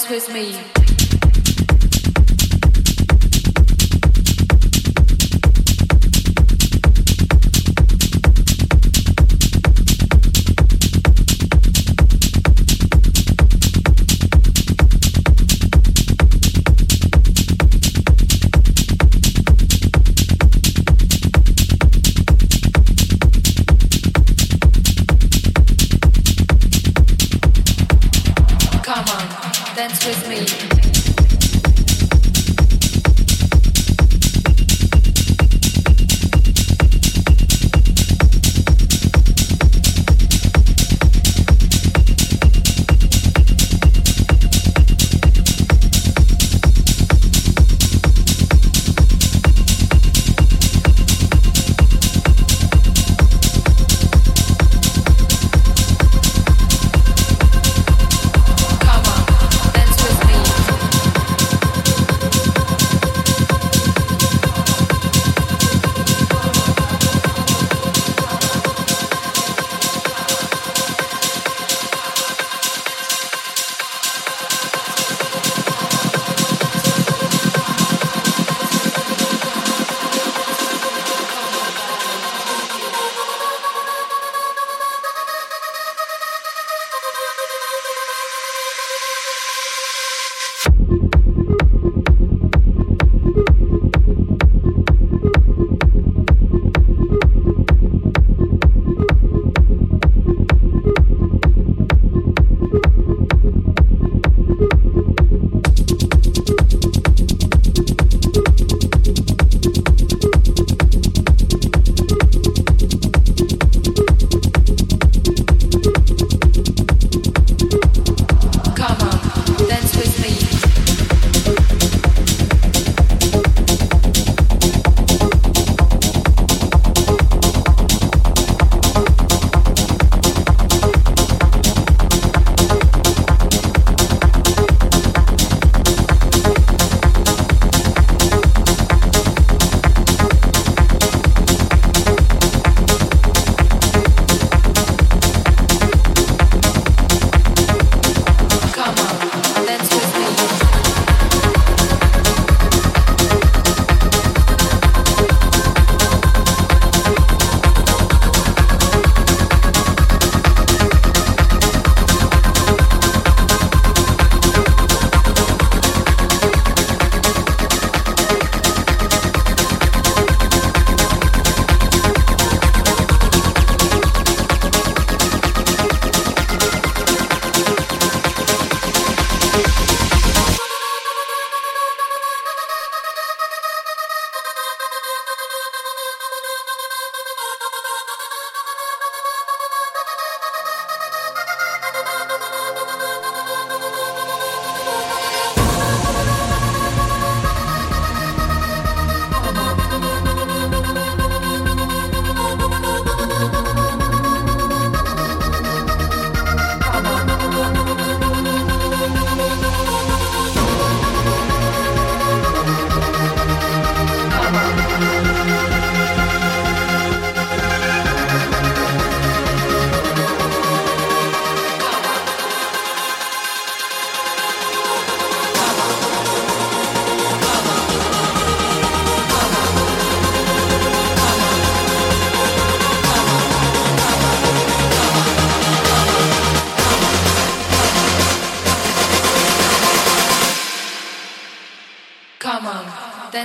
dance with me.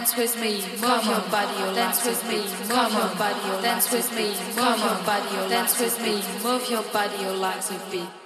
Dance with me. Move your body, your dance with me. Move your body, your dance with me. Move your body, your dance with me. Move your body, your legs with beat.